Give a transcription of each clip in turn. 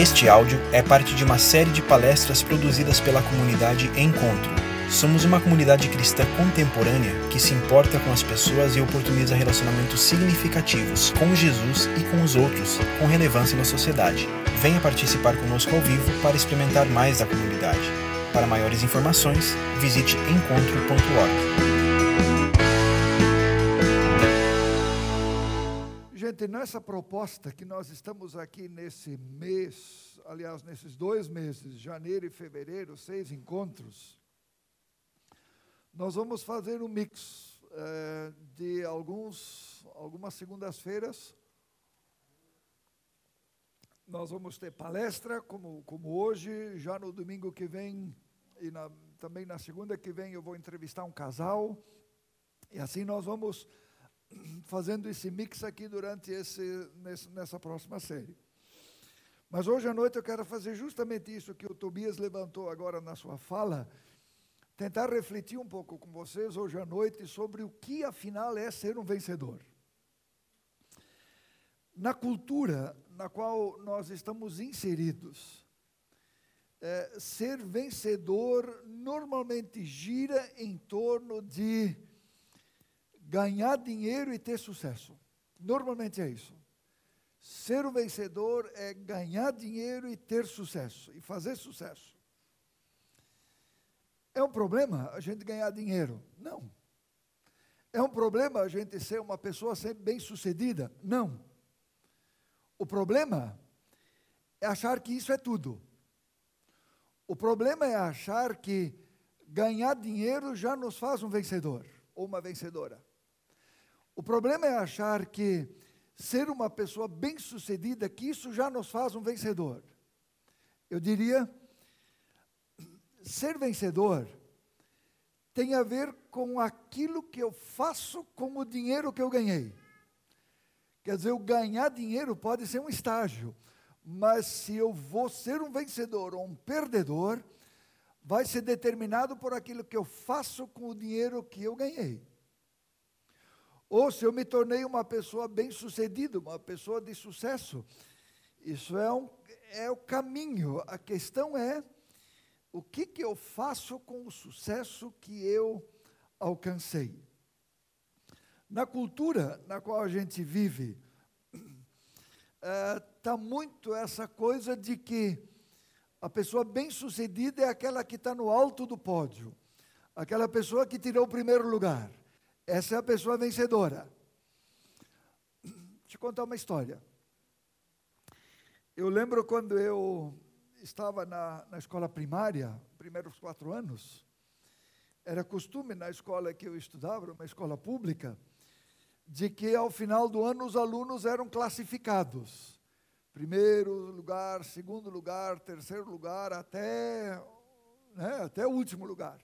Este áudio é parte de uma série de palestras produzidas pela comunidade Encontro. Somos uma comunidade cristã contemporânea que se importa com as pessoas e oportuniza relacionamentos significativos com Jesus e com os outros, com relevância na sociedade. Venha participar conosco ao vivo para experimentar mais da comunidade. Para maiores informações, visite encontro.org. Gente, nessa proposta que nós estamos aqui nesse mês, aliás, nesses dois meses, janeiro e fevereiro, seis encontros, nós vamos fazer um mix eh, de alguns, algumas segundas-feiras. Nós vamos ter palestra, como, como hoje, já no domingo que vem, e na, também na segunda que vem, eu vou entrevistar um casal, e assim nós vamos fazendo esse mix aqui durante esse, nessa próxima série. Mas hoje à noite eu quero fazer justamente isso que o Tobias levantou agora na sua fala, tentar refletir um pouco com vocês hoje à noite sobre o que afinal é ser um vencedor. Na cultura na qual nós estamos inseridos, é, ser vencedor normalmente gira em torno de ganhar dinheiro e ter sucesso. Normalmente é isso. Ser um vencedor é ganhar dinheiro e ter sucesso, e fazer sucesso. É um problema a gente ganhar dinheiro? Não. É um problema a gente ser uma pessoa sempre bem-sucedida? Não. O problema é achar que isso é tudo. O problema é achar que ganhar dinheiro já nos faz um vencedor ou uma vencedora. O problema é achar que ser uma pessoa bem-sucedida, que isso já nos faz um vencedor. Eu diria, ser vencedor tem a ver com aquilo que eu faço com o dinheiro que eu ganhei. Quer dizer, o ganhar dinheiro pode ser um estágio, mas se eu vou ser um vencedor ou um perdedor, vai ser determinado por aquilo que eu faço com o dinheiro que eu ganhei. Ou se eu me tornei uma pessoa bem-sucedida, uma pessoa de sucesso. Isso é, um, é o caminho. A questão é o que, que eu faço com o sucesso que eu alcancei. Na cultura na qual a gente vive, está é, muito essa coisa de que a pessoa bem-sucedida é aquela que está no alto do pódio, aquela pessoa que tirou o primeiro lugar. Essa é a pessoa vencedora. Eu contar uma história. Eu lembro quando eu estava na, na escola primária, primeiros quatro anos, era costume na escola que eu estudava, uma escola pública, de que ao final do ano os alunos eram classificados. Primeiro lugar, segundo lugar, terceiro lugar, até, né, até o último lugar.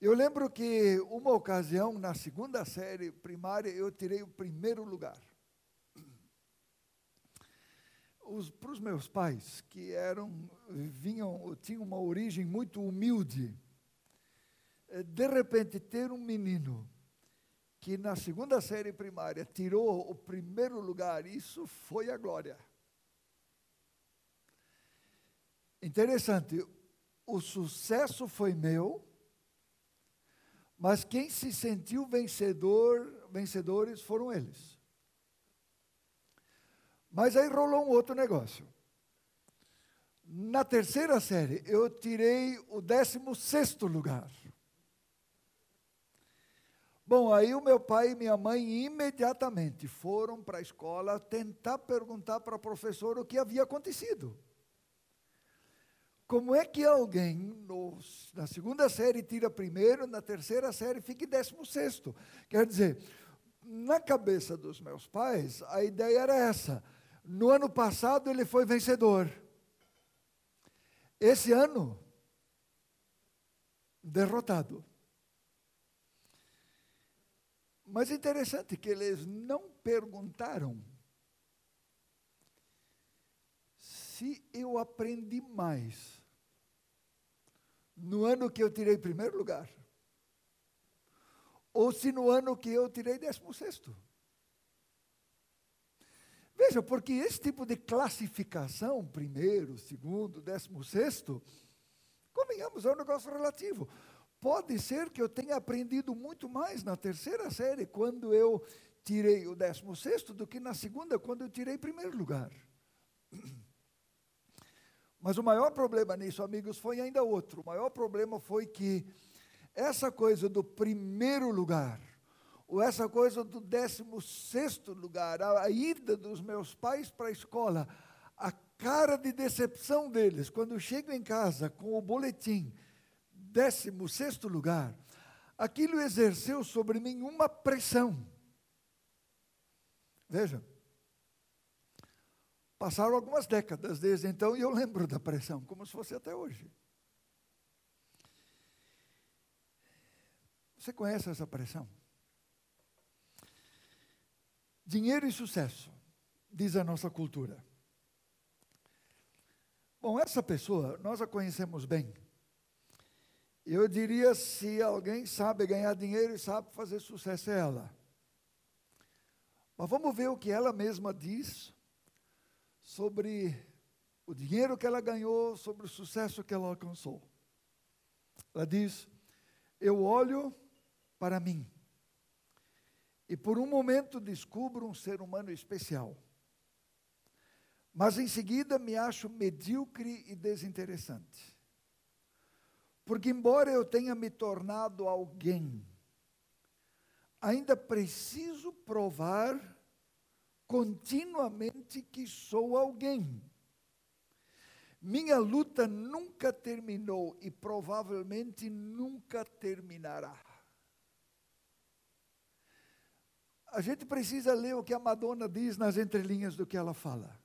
Eu lembro que uma ocasião, na segunda série primária, eu tirei o primeiro lugar. Para os meus pais, que eram, vinham, tinham uma origem muito humilde, eh, de repente ter um menino que na segunda série primária tirou o primeiro lugar, isso foi a glória. Interessante, o sucesso foi meu, mas quem se sentiu vencedor, vencedores foram eles. Mas aí rolou um outro negócio. Na terceira série, eu tirei o 16 lugar. Bom, aí o meu pai e minha mãe imediatamente foram para a escola tentar perguntar para a professora o que havia acontecido. Como é que alguém no, na segunda série tira primeiro, na terceira série fica em décimo sexto? Quer dizer, na cabeça dos meus pais, a ideia era essa. No ano passado ele foi vencedor. Esse ano, derrotado. Mas é interessante que eles não perguntaram se eu aprendi mais no ano que eu tirei primeiro lugar, ou se no ano que eu tirei décimo sexto. Veja, porque esse tipo de classificação, primeiro, segundo, décimo sexto, convenhamos, é um negócio relativo. Pode ser que eu tenha aprendido muito mais na terceira série, quando eu tirei o décimo sexto, do que na segunda, quando eu tirei primeiro lugar. Mas o maior problema nisso, amigos, foi ainda outro. O maior problema foi que essa coisa do primeiro lugar, ou essa coisa do décimo sexto lugar, a, a ida dos meus pais para a escola, a cara de decepção deles, quando chego em casa com o boletim, décimo sexto lugar, aquilo exerceu sobre mim uma pressão. Veja, passaram algumas décadas desde então e eu lembro da pressão, como se fosse até hoje. Você conhece essa pressão? Dinheiro e sucesso, diz a nossa cultura. Bom, essa pessoa, nós a conhecemos bem. Eu diria: se alguém sabe ganhar dinheiro e sabe fazer sucesso, é ela. Mas vamos ver o que ela mesma diz sobre o dinheiro que ela ganhou, sobre o sucesso que ela alcançou. Ela diz: Eu olho para mim e por um momento descubro um ser humano especial. Mas em seguida me acho medíocre e desinteressante. Porque, embora eu tenha me tornado alguém, ainda preciso provar continuamente que sou alguém. Minha luta nunca terminou e provavelmente nunca terminará. A gente precisa ler o que a Madonna diz nas entrelinhas do que ela fala.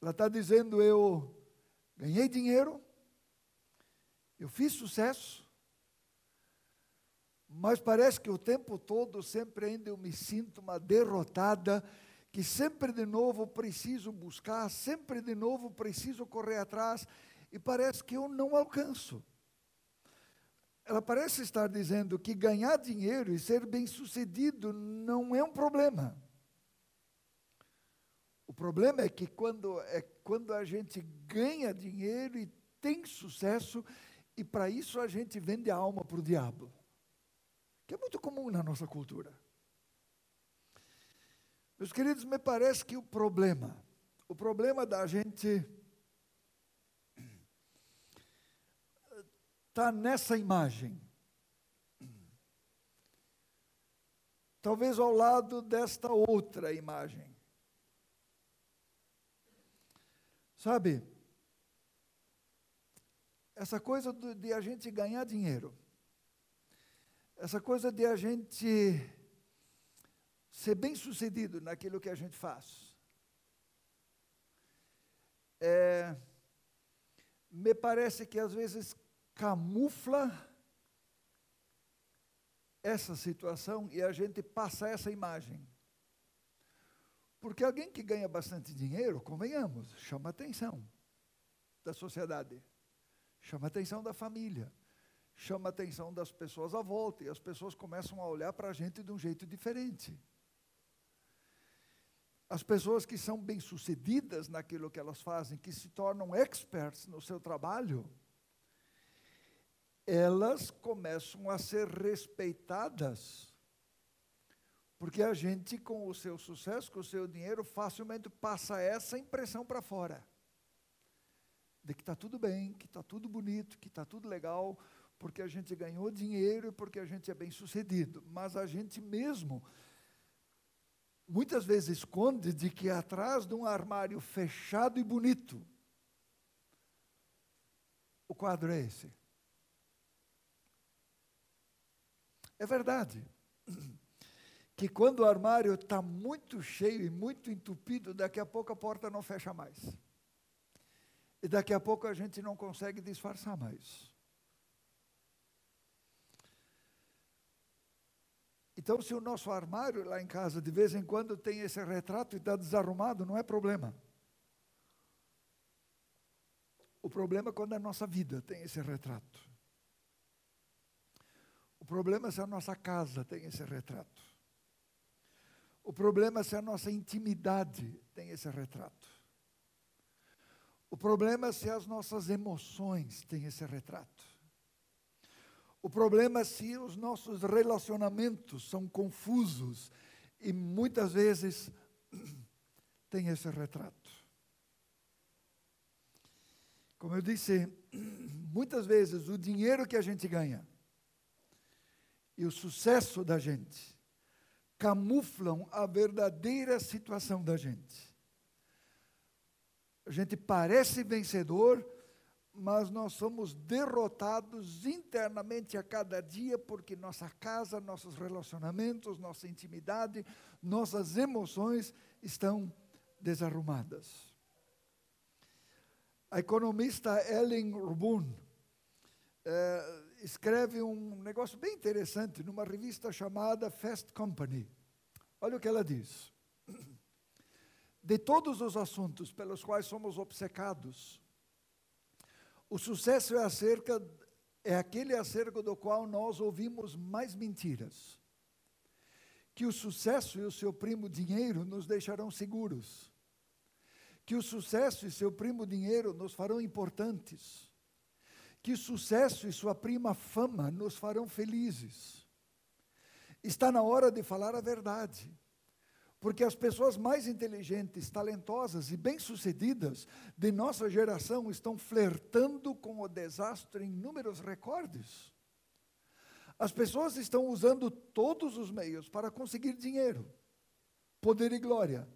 Ela está dizendo: Eu ganhei dinheiro, eu fiz sucesso, mas parece que o tempo todo, sempre ainda eu me sinto uma derrotada, que sempre de novo preciso buscar, sempre de novo preciso correr atrás, e parece que eu não alcanço. Ela parece estar dizendo que ganhar dinheiro e ser bem-sucedido não é um problema. O problema é que quando, é quando a gente ganha dinheiro e tem sucesso, e para isso a gente vende a alma para o diabo, que é muito comum na nossa cultura. Meus queridos, me parece que o problema, o problema da gente está nessa imagem. Talvez ao lado desta outra imagem. Sabe, essa coisa de a gente ganhar dinheiro, essa coisa de a gente ser bem sucedido naquilo que a gente faz, é, me parece que às vezes camufla essa situação e a gente passa essa imagem. Porque alguém que ganha bastante dinheiro, convenhamos, chama atenção da sociedade, chama atenção da família, chama atenção das pessoas à volta, e as pessoas começam a olhar para a gente de um jeito diferente. As pessoas que são bem-sucedidas naquilo que elas fazem, que se tornam experts no seu trabalho, elas começam a ser respeitadas porque a gente, com o seu sucesso, com o seu dinheiro, facilmente passa essa impressão para fora. De que está tudo bem, que está tudo bonito, que está tudo legal, porque a gente ganhou dinheiro e porque a gente é bem sucedido. Mas a gente mesmo, muitas vezes, esconde de que atrás de um armário fechado e bonito, o quadro é esse. É verdade que quando o armário está muito cheio e muito entupido, daqui a pouco a porta não fecha mais. E daqui a pouco a gente não consegue disfarçar mais. Então, se o nosso armário lá em casa de vez em quando tem esse retrato e está desarrumado, não é problema. O problema é quando a nossa vida tem esse retrato. O problema é se a nossa casa tem esse retrato. O problema é se a nossa intimidade tem esse retrato. O problema é se as nossas emoções têm esse retrato. O problema é se os nossos relacionamentos são confusos e muitas vezes tem esse retrato. Como eu disse, muitas vezes o dinheiro que a gente ganha e o sucesso da gente camuflam a verdadeira situação da gente. A gente parece vencedor, mas nós somos derrotados internamente a cada dia porque nossa casa, nossos relacionamentos, nossa intimidade, nossas emoções estão desarrumadas. A economista Ellen Rubun eh, escreve um negócio bem interessante numa revista chamada Fast Company. Olha o que ela diz. De todos os assuntos pelos quais somos obcecados, o sucesso é acerca é aquele acerca do qual nós ouvimos mais mentiras. Que o sucesso e o seu primo dinheiro nos deixarão seguros que o sucesso e seu primo dinheiro nos farão importantes, que o sucesso e sua prima fama nos farão felizes. Está na hora de falar a verdade, porque as pessoas mais inteligentes, talentosas e bem-sucedidas de nossa geração estão flertando com o desastre em números recordes. As pessoas estão usando todos os meios para conseguir dinheiro, poder e glória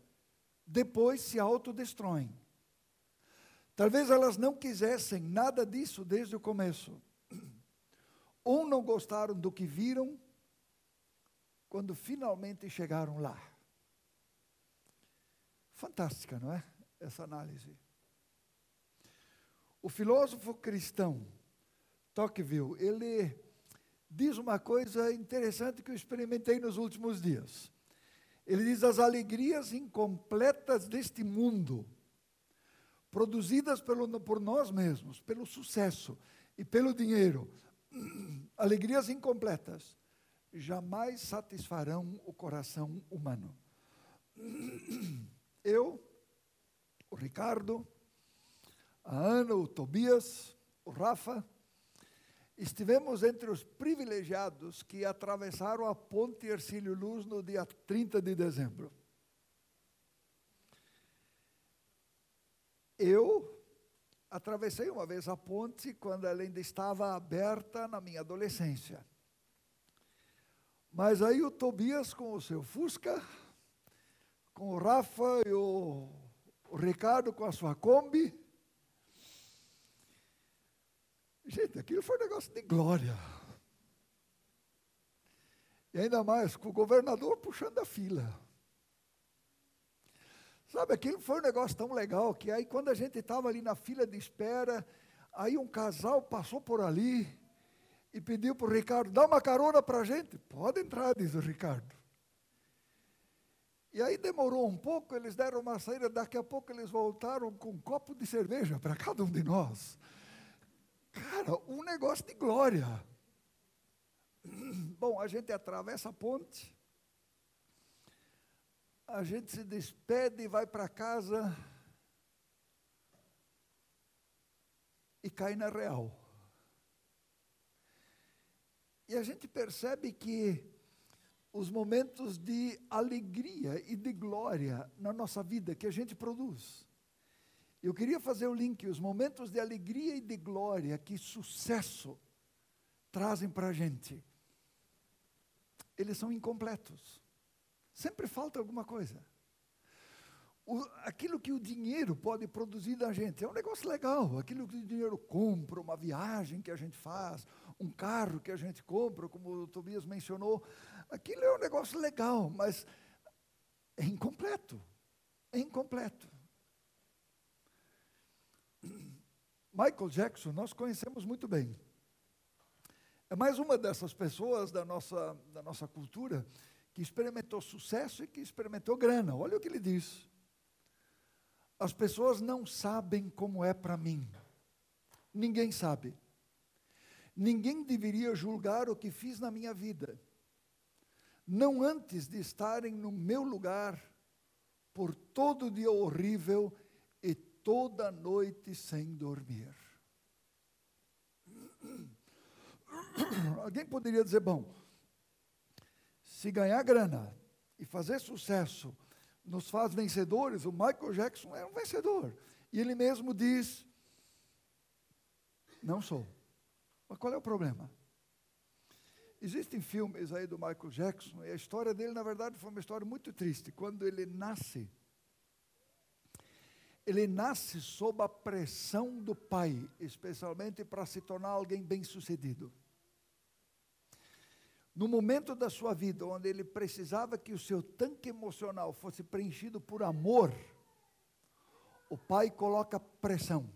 depois se autodestroem. Talvez elas não quisessem nada disso desde o começo. Ou não gostaram do que viram quando finalmente chegaram lá. Fantástica, não é? Essa análise. O filósofo cristão Tocqueville, ele diz uma coisa interessante que eu experimentei nos últimos dias. Ele diz: as alegrias incompletas deste mundo, produzidas pelo, por nós mesmos, pelo sucesso e pelo dinheiro, alegrias incompletas, jamais satisfarão o coração humano. Eu, o Ricardo, a Ana, o Tobias, o Rafa, Estivemos entre os privilegiados que atravessaram a ponte Ercílio Luz no dia 30 de dezembro. Eu atravessei uma vez a ponte quando ela ainda estava aberta na minha adolescência. Mas aí o Tobias com o seu Fusca, com o Rafa e o, Ricardo com a sua Kombi, Gente, aquilo foi um negócio de glória. E ainda mais com o governador puxando a fila. Sabe, aquilo foi um negócio tão legal que aí quando a gente estava ali na fila de espera, aí um casal passou por ali e pediu para o Ricardo, dá uma carona para a gente. Pode entrar, diz o Ricardo. E aí demorou um pouco, eles deram uma saída, daqui a pouco eles voltaram com um copo de cerveja para cada um de nós. Cara, um negócio de glória. Bom, a gente atravessa a ponte, a gente se despede e vai para casa e cai na real. E a gente percebe que os momentos de alegria e de glória na nossa vida que a gente produz, eu queria fazer o link, os momentos de alegria e de glória que sucesso trazem para a gente. Eles são incompletos. Sempre falta alguma coisa. O, aquilo que o dinheiro pode produzir da gente é um negócio legal. Aquilo que o dinheiro compra, uma viagem que a gente faz, um carro que a gente compra, como o Tobias mencionou, aquilo é um negócio legal, mas é incompleto. É incompleto. Michael Jackson, nós conhecemos muito bem. É mais uma dessas pessoas da nossa, da nossa cultura que experimentou sucesso e que experimentou grana. Olha o que ele diz. As pessoas não sabem como é para mim. Ninguém sabe. Ninguém deveria julgar o que fiz na minha vida. Não antes de estarem no meu lugar por todo dia horrível e toda noite sem dormir. Alguém poderia dizer, bom, se ganhar grana e fazer sucesso nos faz vencedores, o Michael Jackson é um vencedor. E ele mesmo diz: Não sou. Mas qual é o problema? Existem filmes aí do Michael Jackson, e a história dele, na verdade, foi uma história muito triste. Quando ele nasce, ele nasce sob a pressão do pai, especialmente para se tornar alguém bem-sucedido. No momento da sua vida onde ele precisava que o seu tanque emocional fosse preenchido por amor, o pai coloca pressão.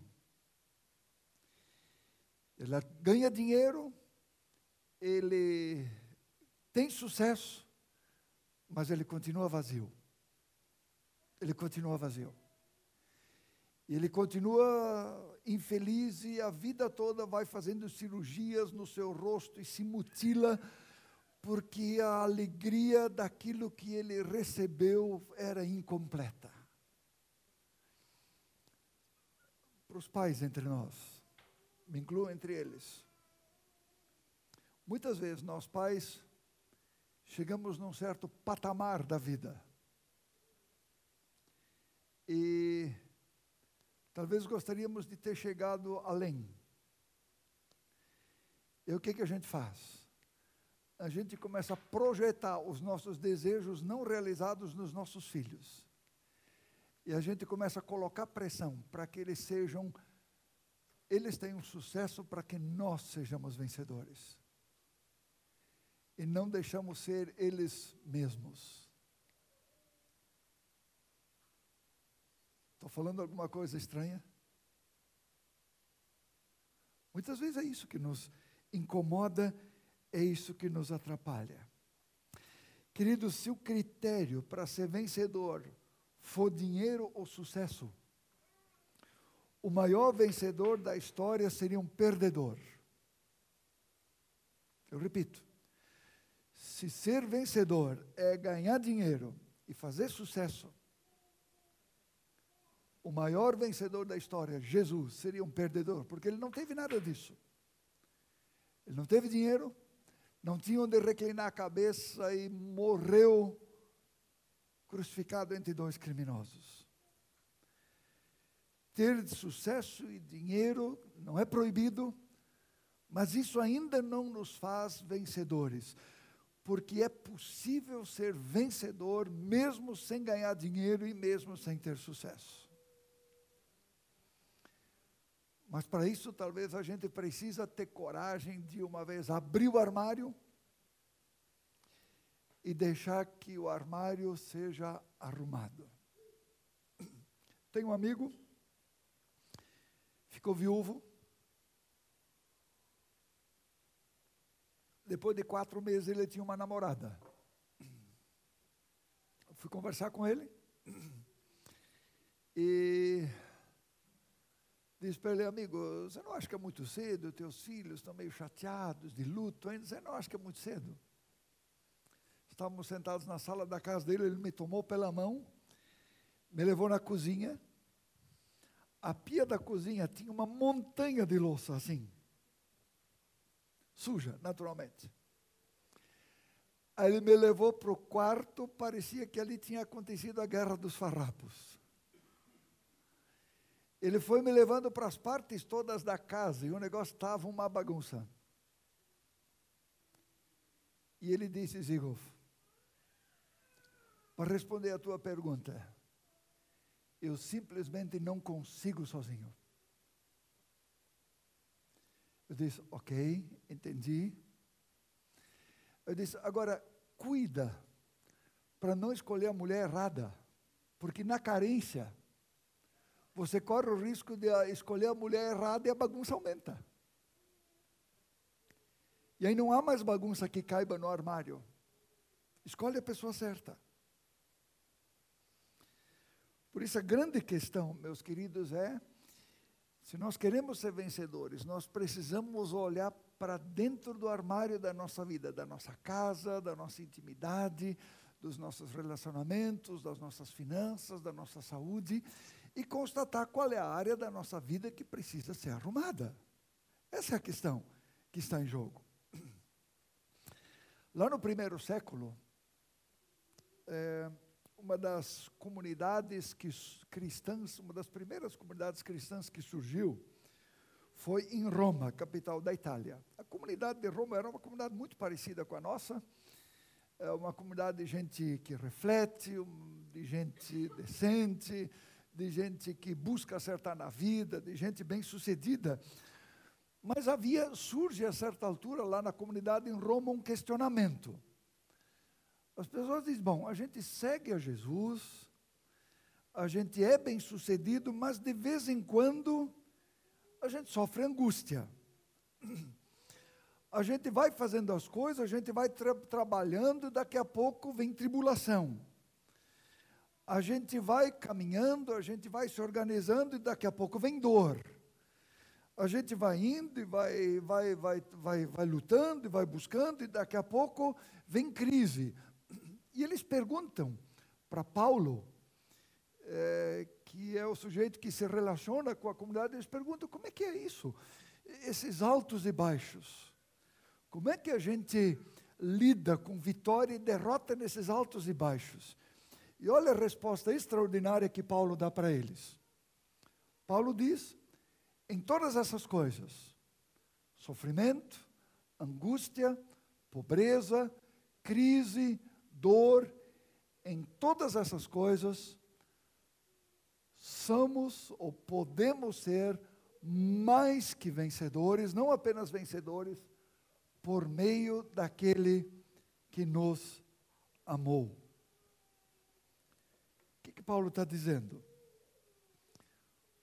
Ele ganha dinheiro, ele tem sucesso, mas ele continua vazio. Ele continua vazio. Ele continua infeliz e a vida toda vai fazendo cirurgias no seu rosto e se mutila, porque a alegria daquilo que ele recebeu era incompleta. Para os pais entre nós, me incluo entre eles. Muitas vezes nós pais chegamos num certo patamar da vida. E talvez gostaríamos de ter chegado além. E o que, que a gente faz? A gente começa a projetar os nossos desejos não realizados nos nossos filhos. E a gente começa a colocar pressão para que eles sejam, eles tenham sucesso para que nós sejamos vencedores e não deixamos ser eles mesmos. Estou falando alguma coisa estranha? Muitas vezes é isso que nos incomoda, é isso que nos atrapalha. Queridos, se o critério para ser vencedor for dinheiro ou sucesso, o maior vencedor da história seria um perdedor. Eu repito, se ser vencedor é ganhar dinheiro e fazer sucesso, o maior vencedor da história, Jesus, seria um perdedor, porque ele não teve nada disso. Ele não teve dinheiro, não tinha onde reclinar a cabeça e morreu crucificado entre dois criminosos. Ter sucesso e dinheiro não é proibido, mas isso ainda não nos faz vencedores porque é possível ser vencedor mesmo sem ganhar dinheiro e mesmo sem ter sucesso. Mas para isso, talvez a gente precisa ter coragem de uma vez abrir o armário e deixar que o armário seja arrumado. Tem um amigo, ficou viúvo, Depois de quatro meses ele tinha uma namorada. Eu fui conversar com ele e disse para ele, amigo, você não acha que é muito cedo? Teus filhos estão meio chateados, de luto ainda. Você não acha que é muito cedo? Estávamos sentados na sala da casa dele, ele me tomou pela mão, me levou na cozinha. A pia da cozinha tinha uma montanha de louça assim suja, naturalmente. Aí ele me levou para o quarto, parecia que ali tinha acontecido a guerra dos farrapos. Ele foi me levando para as partes todas da casa e o negócio estava uma bagunça. E ele disse, Zigolf, para responder a tua pergunta, eu simplesmente não consigo sozinho. Eu disse, ok, entendi. Eu disse, agora, cuida para não escolher a mulher errada, porque na carência, você corre o risco de escolher a mulher errada e a bagunça aumenta. E aí não há mais bagunça que caiba no armário. Escolhe a pessoa certa. Por isso a grande questão, meus queridos, é se nós queremos ser vencedores, nós precisamos olhar para dentro do armário da nossa vida, da nossa casa, da nossa intimidade, dos nossos relacionamentos, das nossas finanças, da nossa saúde e constatar qual é a área da nossa vida que precisa ser arrumada. Essa é a questão que está em jogo. Lá no primeiro século, é, uma das comunidades que, cristãs, uma das primeiras comunidades cristãs que surgiu, foi em Roma, capital da Itália. A comunidade de Roma era uma comunidade muito parecida com a nossa, é uma comunidade de gente que reflete, de gente decente, de gente que busca acertar na vida, de gente bem-sucedida. Mas havia, surge a certa altura lá na comunidade em Roma um questionamento. As pessoas dizem: bom, a gente segue a Jesus, a gente é bem-sucedido, mas de vez em quando a gente sofre angústia. A gente vai fazendo as coisas, a gente vai tra trabalhando, daqui a pouco vem tribulação a gente vai caminhando, a gente vai se organizando e daqui a pouco vem dor. A gente vai indo e vai, vai, vai, vai, vai lutando e vai buscando e daqui a pouco vem crise. E eles perguntam para Paulo, é, que é o sujeito que se relaciona com a comunidade, eles perguntam como é que é isso? Esses altos e baixos. Como é que a gente lida com vitória e derrota nesses altos e baixos? E olha a resposta extraordinária que Paulo dá para eles. Paulo diz: em todas essas coisas, sofrimento, angústia, pobreza, crise, dor, em todas essas coisas, somos ou podemos ser mais que vencedores, não apenas vencedores, por meio daquele que nos amou que Paulo está dizendo?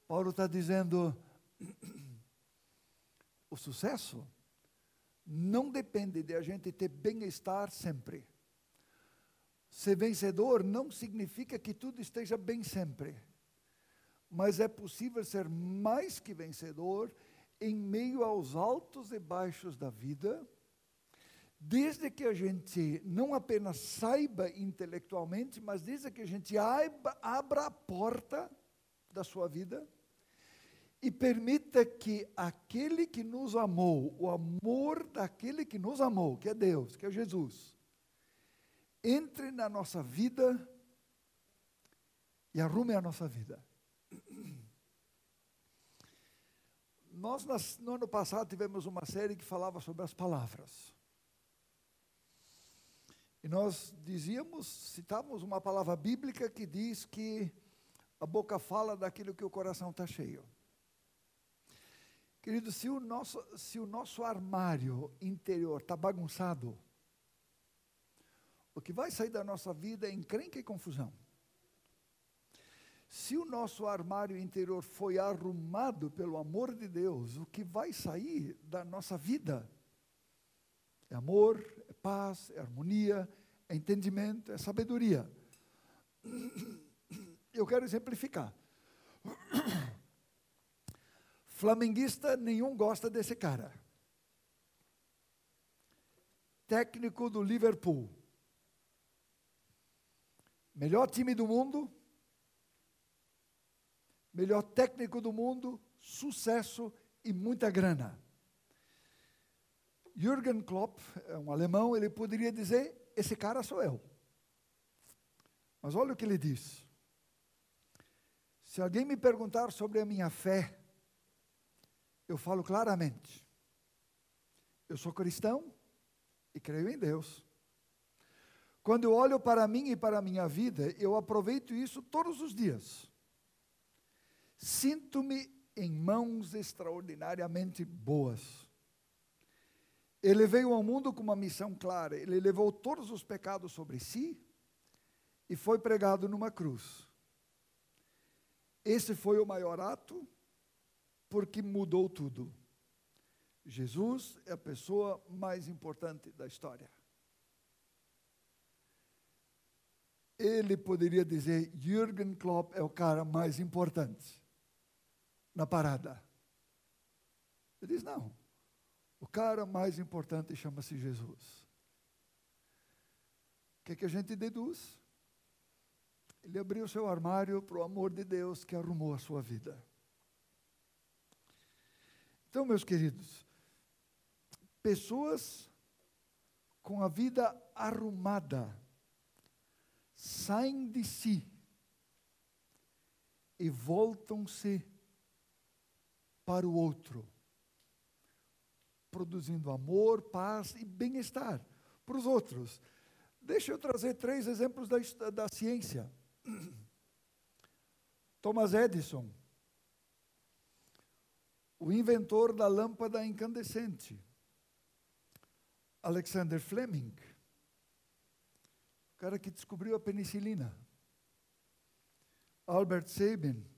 Paulo está dizendo: o sucesso não depende de a gente ter bem-estar sempre. Ser vencedor não significa que tudo esteja bem sempre, mas é possível ser mais que vencedor em meio aos altos e baixos da vida desde que a gente não apenas saiba intelectualmente, mas desde que a gente abra, a porta da sua vida e permita que aquele que nos amou, o amor daquele que nos amou, que é Deus, que é Jesus, entre na nossa vida e arrume a nossa vida. Nós, no ano passado, tivemos uma série que falava sobre as palavras. E nós dizíamos, citávamos uma palavra bíblica que diz que a boca fala daquilo que o coração está cheio. Querido, se o nosso, se o nosso armário interior está bagunçado, o que vai sair da nossa vida é encrenca e confusão. Se o nosso armário interior foi arrumado pelo amor de Deus, o que vai sair da nossa vida é amor, é paz, é harmonia, é entendimento, é sabedoria. Eu quero exemplificar. Flamenguista nenhum gosta desse cara. Técnico do Liverpool. Melhor time do mundo. Melhor técnico do mundo, sucesso e muita grana. Jürgen Klopp, é um alemão, ele poderia dizer: esse cara sou eu. Mas olha o que ele diz. Se alguém me perguntar sobre a minha fé, eu falo claramente. Eu sou cristão e creio em Deus. Quando eu olho para mim e para a minha vida, eu aproveito isso todos os dias. Sinto-me em mãos extraordinariamente boas. Ele veio ao mundo com uma missão clara. Ele levou todos os pecados sobre si e foi pregado numa cruz. Esse foi o maior ato porque mudou tudo. Jesus é a pessoa mais importante da história. Ele poderia dizer: Jürgen Klopp é o cara mais importante na parada. Ele diz: não. O cara mais importante chama-se Jesus. O que, é que a gente deduz? Ele abriu seu armário para o amor de Deus que arrumou a sua vida. Então, meus queridos, pessoas com a vida arrumada saem de si e voltam-se para o outro, produzindo amor, paz e bem-estar para os outros. Deixa eu trazer três exemplos da, da ciência. Thomas Edison, o inventor da lâmpada incandescente. Alexander Fleming, o cara que descobriu a penicilina. Albert Sabin,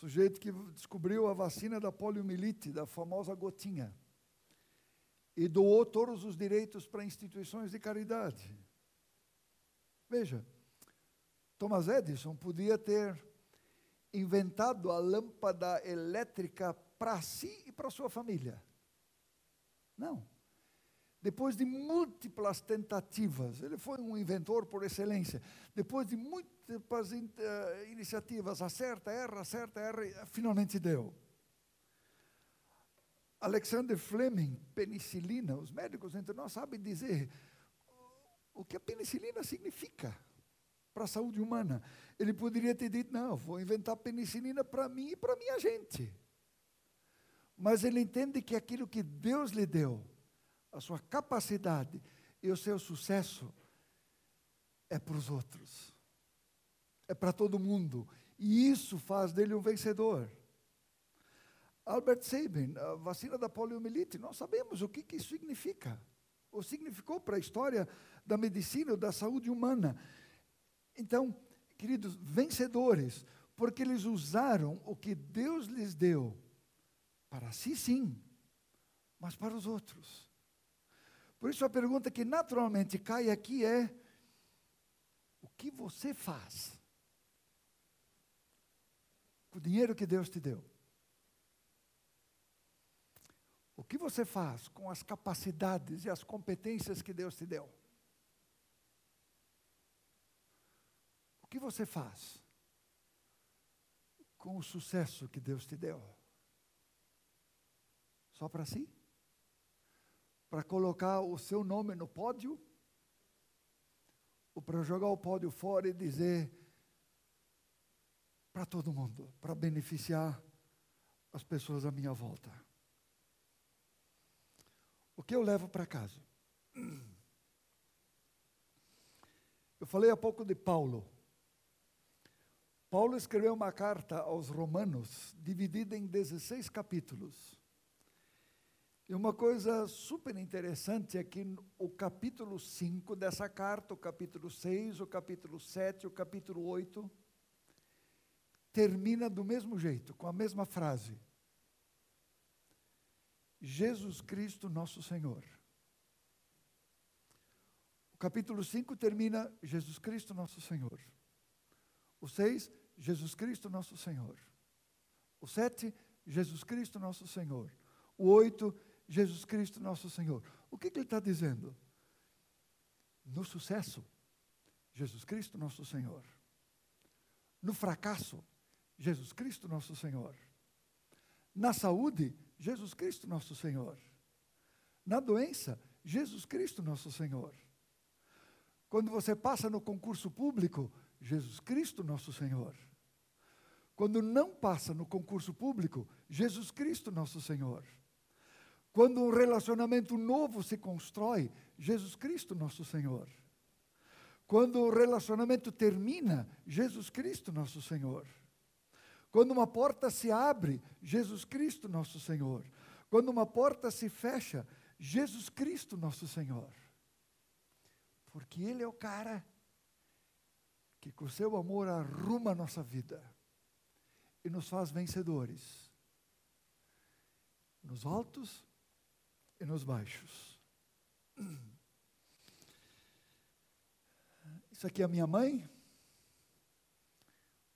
sujeito que descobriu a vacina da poliomielite, da famosa gotinha, e doou todos os direitos para instituições de caridade. Veja, Thomas Edison podia ter inventado a lâmpada elétrica para si e para sua família. Não depois de múltiplas tentativas, ele foi um inventor por excelência, depois de múltiplas in, uh, iniciativas, acerta, erra, acerta, erra, finalmente deu. Alexander Fleming, penicilina, os médicos entre nós sabem dizer o que a penicilina significa para a saúde humana. Ele poderia ter dito: não, vou inventar penicilina para mim e para minha gente. Mas ele entende que aquilo que Deus lhe deu, a sua capacidade e o seu sucesso é para os outros, é para todo mundo. E isso faz dele um vencedor. Albert Sabin, a vacina da poliomielite, nós sabemos o que, que isso significa. O significou para a história da medicina ou da saúde humana. Então, queridos, vencedores, porque eles usaram o que Deus lhes deu para si, sim, mas para os outros. Por isso a pergunta que naturalmente cai aqui é: o que você faz com o dinheiro que Deus te deu? O que você faz com as capacidades e as competências que Deus te deu? O que você faz com o sucesso que Deus te deu? Só para si? para colocar o seu nome no pódio, ou para jogar o pódio fora e dizer para todo mundo, para beneficiar as pessoas à minha volta. O que eu levo para casa? Eu falei há pouco de Paulo. Paulo escreveu uma carta aos Romanos, dividida em 16 capítulos. E uma coisa super interessante é que o capítulo 5 dessa carta, o capítulo 6, o capítulo 7, o capítulo 8, termina do mesmo jeito, com a mesma frase. Jesus Cristo, nosso Senhor. O capítulo 5 termina Jesus Cristo, nosso Senhor. O 6, Jesus Cristo, nosso Senhor. O 7, Jesus Cristo, nosso Senhor. O 8, Jesus Cristo, nosso Senhor. O que, que ele está dizendo? No sucesso, Jesus Cristo, nosso Senhor. No fracasso, Jesus Cristo, nosso Senhor. Na saúde, Jesus Cristo, nosso Senhor. Na doença, Jesus Cristo, nosso Senhor. Quando você passa no concurso público, Jesus Cristo, nosso Senhor. Quando não passa no concurso público, Jesus Cristo, nosso Senhor. Quando um relacionamento novo se constrói, Jesus Cristo, nosso Senhor. Quando o relacionamento termina, Jesus Cristo, nosso Senhor. Quando uma porta se abre, Jesus Cristo, nosso Senhor. Quando uma porta se fecha, Jesus Cristo, nosso Senhor. Porque Ele é o cara que, com seu amor, arruma a nossa vida e nos faz vencedores. Nos altos e nos baixos. Isso aqui é a minha mãe,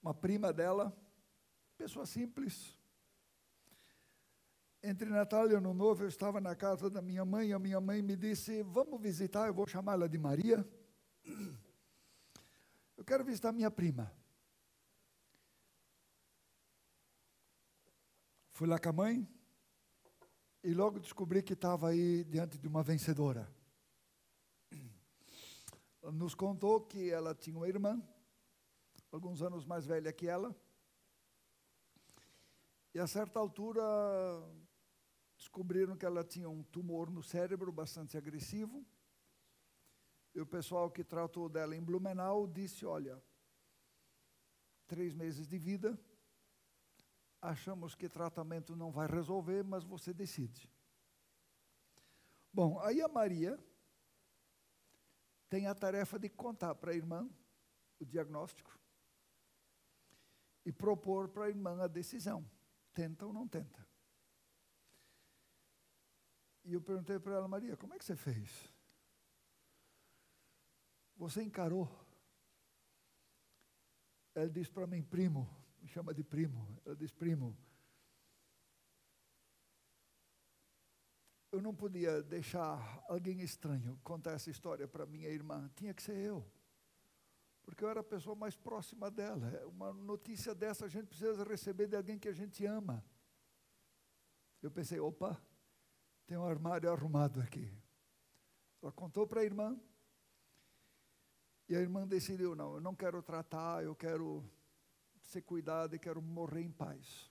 uma prima dela, pessoa simples. entre Natal e Ano Novo, eu estava na casa da minha mãe, a minha mãe me disse: Vamos visitar, eu vou chamá-la de Maria. Eu quero visitar minha prima. Fui lá com a mãe e logo descobri que estava aí diante de uma vencedora. Nos contou que ela tinha uma irmã, alguns anos mais velha que ela, e a certa altura descobriram que ela tinha um tumor no cérebro bastante agressivo. E o pessoal que tratou dela em Blumenau disse: Olha, três meses de vida, achamos que tratamento não vai resolver, mas você decide. Bom, aí a Maria tem a tarefa de contar para a irmã o diagnóstico e propor para a irmã a decisão: tenta ou não tenta. E eu perguntei para ela, Maria, como é que você fez? Você encarou? Ela disse para mim, primo, me chama de primo. Ela diz, primo, eu não podia deixar alguém estranho contar essa história para minha irmã, tinha que ser eu. Porque eu era a pessoa mais próxima dela. Uma notícia dessa a gente precisa receber de alguém que a gente ama. Eu pensei, opa, tem um armário arrumado aqui. Ela contou para a irmã. E a irmã decidiu: não, eu não quero tratar, eu quero ser cuidado e quero morrer em paz.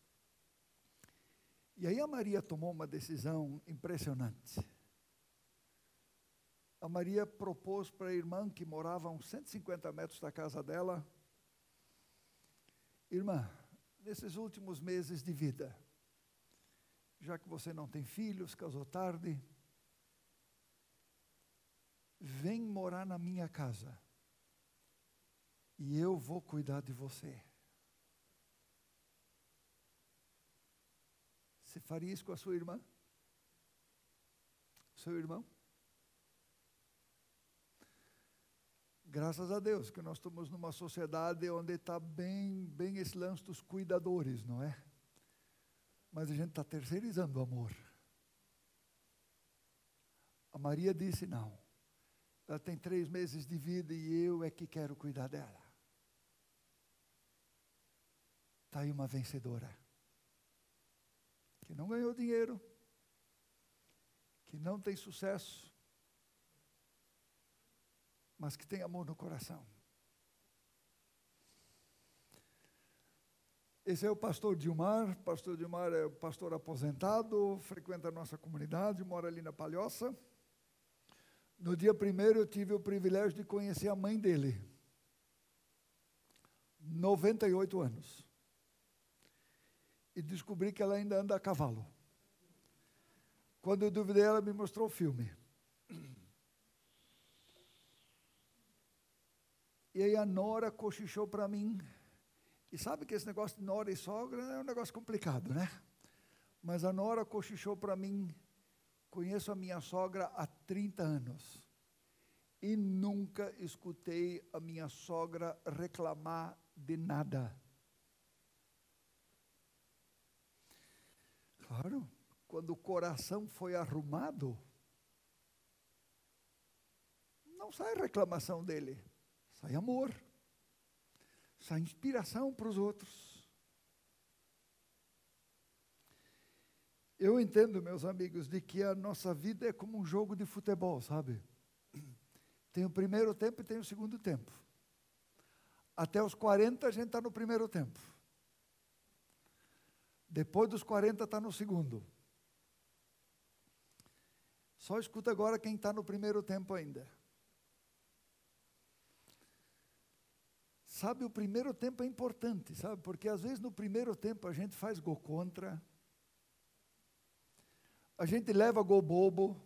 E aí a Maria tomou uma decisão impressionante. A Maria propôs para a irmã que morava a uns 150 metros da casa dela: Irmã, nesses últimos meses de vida, já que você não tem filhos, casou tarde, vem morar na minha casa e eu vou cuidar de você. Você faria isso com a sua irmã? Seu irmão? Graças a Deus que nós estamos numa sociedade onde está bem, bem esse lance dos cuidadores, não é? Mas a gente está terceirizando o amor. A Maria disse não. Ela tem três meses de vida e eu é que quero cuidar dela. Está aí uma vencedora. Que não ganhou dinheiro, que não tem sucesso, mas que tem amor no coração. Esse é o pastor Dilmar. Pastor Dilmar é pastor aposentado, frequenta a nossa comunidade, mora ali na Palhoça. No dia primeiro eu tive o privilégio de conhecer a mãe dele. 98 anos. E descobri que ela ainda anda a cavalo. Quando eu duvidei, ela me mostrou o filme. E aí a Nora cochichou para mim e sabe que esse negócio de nora e sogra é um negócio complicado, né? Mas a nora cochichou para mim, conheço a minha sogra há 30 anos e nunca escutei a minha sogra reclamar de nada. Claro, quando o coração foi arrumado, não sai reclamação dele, sai amor essa inspiração para os outros. Eu entendo, meus amigos, de que a nossa vida é como um jogo de futebol, sabe? Tem o primeiro tempo e tem o segundo tempo. Até os 40 a gente está no primeiro tempo. Depois dos 40 está no segundo. Só escuta agora quem está no primeiro tempo ainda. Sabe, o primeiro tempo é importante, sabe? Porque às vezes no primeiro tempo a gente faz gol contra, a gente leva gol bobo,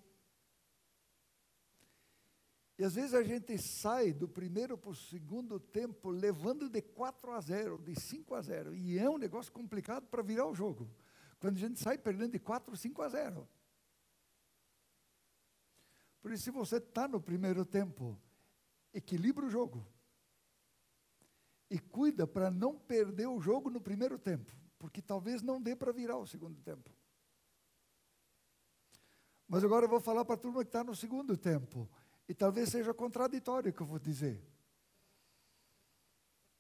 e às vezes a gente sai do primeiro para o segundo tempo levando de 4 a 0, de 5 a 0. E é um negócio complicado para virar o jogo. Quando a gente sai perdendo de 4, 5 a 0. Por isso, se você está no primeiro tempo, equilibra o jogo e cuida para não perder o jogo no primeiro tempo, porque talvez não dê para virar o segundo tempo. Mas agora eu vou falar para a turma que está no segundo tempo. E talvez seja contraditório o que eu vou dizer.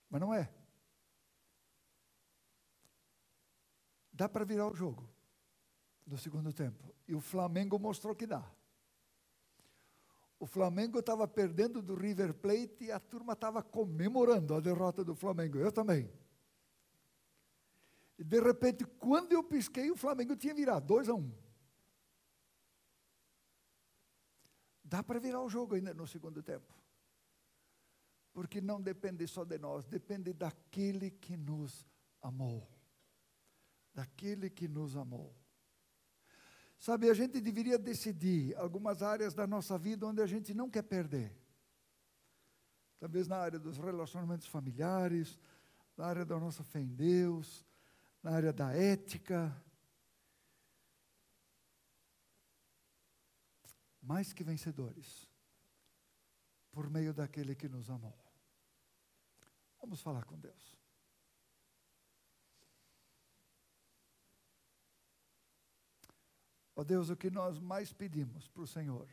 Mas não é. Dá para virar o jogo no segundo tempo. E o Flamengo mostrou que dá. O Flamengo estava perdendo do River Plate e a turma estava comemorando a derrota do Flamengo. Eu também. E de repente, quando eu pisquei, o Flamengo tinha virado 2 a 1. Um. Dá para virar o jogo ainda no segundo tempo. Porque não depende só de nós, depende daquele que nos amou. Daquele que nos amou. Sabe, a gente deveria decidir algumas áreas da nossa vida onde a gente não quer perder. Talvez na área dos relacionamentos familiares, na área da nossa fé em Deus, na área da ética. Mais que vencedores, por meio daquele que nos amou. Vamos falar com Deus. Ó oh Deus, o que nós mais pedimos para o Senhor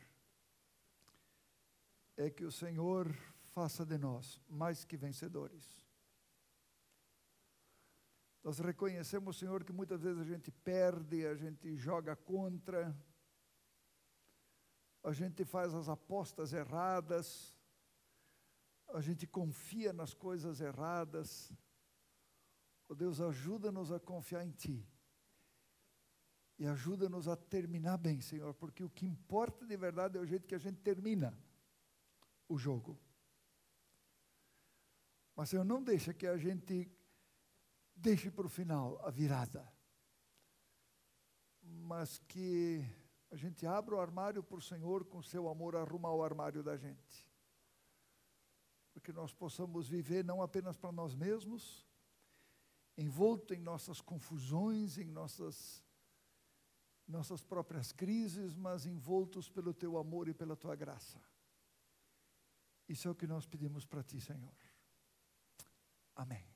é que o Senhor faça de nós mais que vencedores. Nós reconhecemos, Senhor, que muitas vezes a gente perde, a gente joga contra, a gente faz as apostas erradas, a gente confia nas coisas erradas. Oh Deus, ajuda-nos a confiar em Ti. E ajuda-nos a terminar bem, Senhor, porque o que importa de verdade é o jeito que a gente termina o jogo. Mas, Senhor, não deixa que a gente deixe para o final a virada. Mas que a gente abra o armário para o Senhor com seu amor arrumar o armário da gente. Para que nós possamos viver não apenas para nós mesmos, envolto em nossas confusões, em nossas nossas próprias crises, mas envoltos pelo teu amor e pela tua graça. Isso é o que nós pedimos para ti, Senhor. Amém.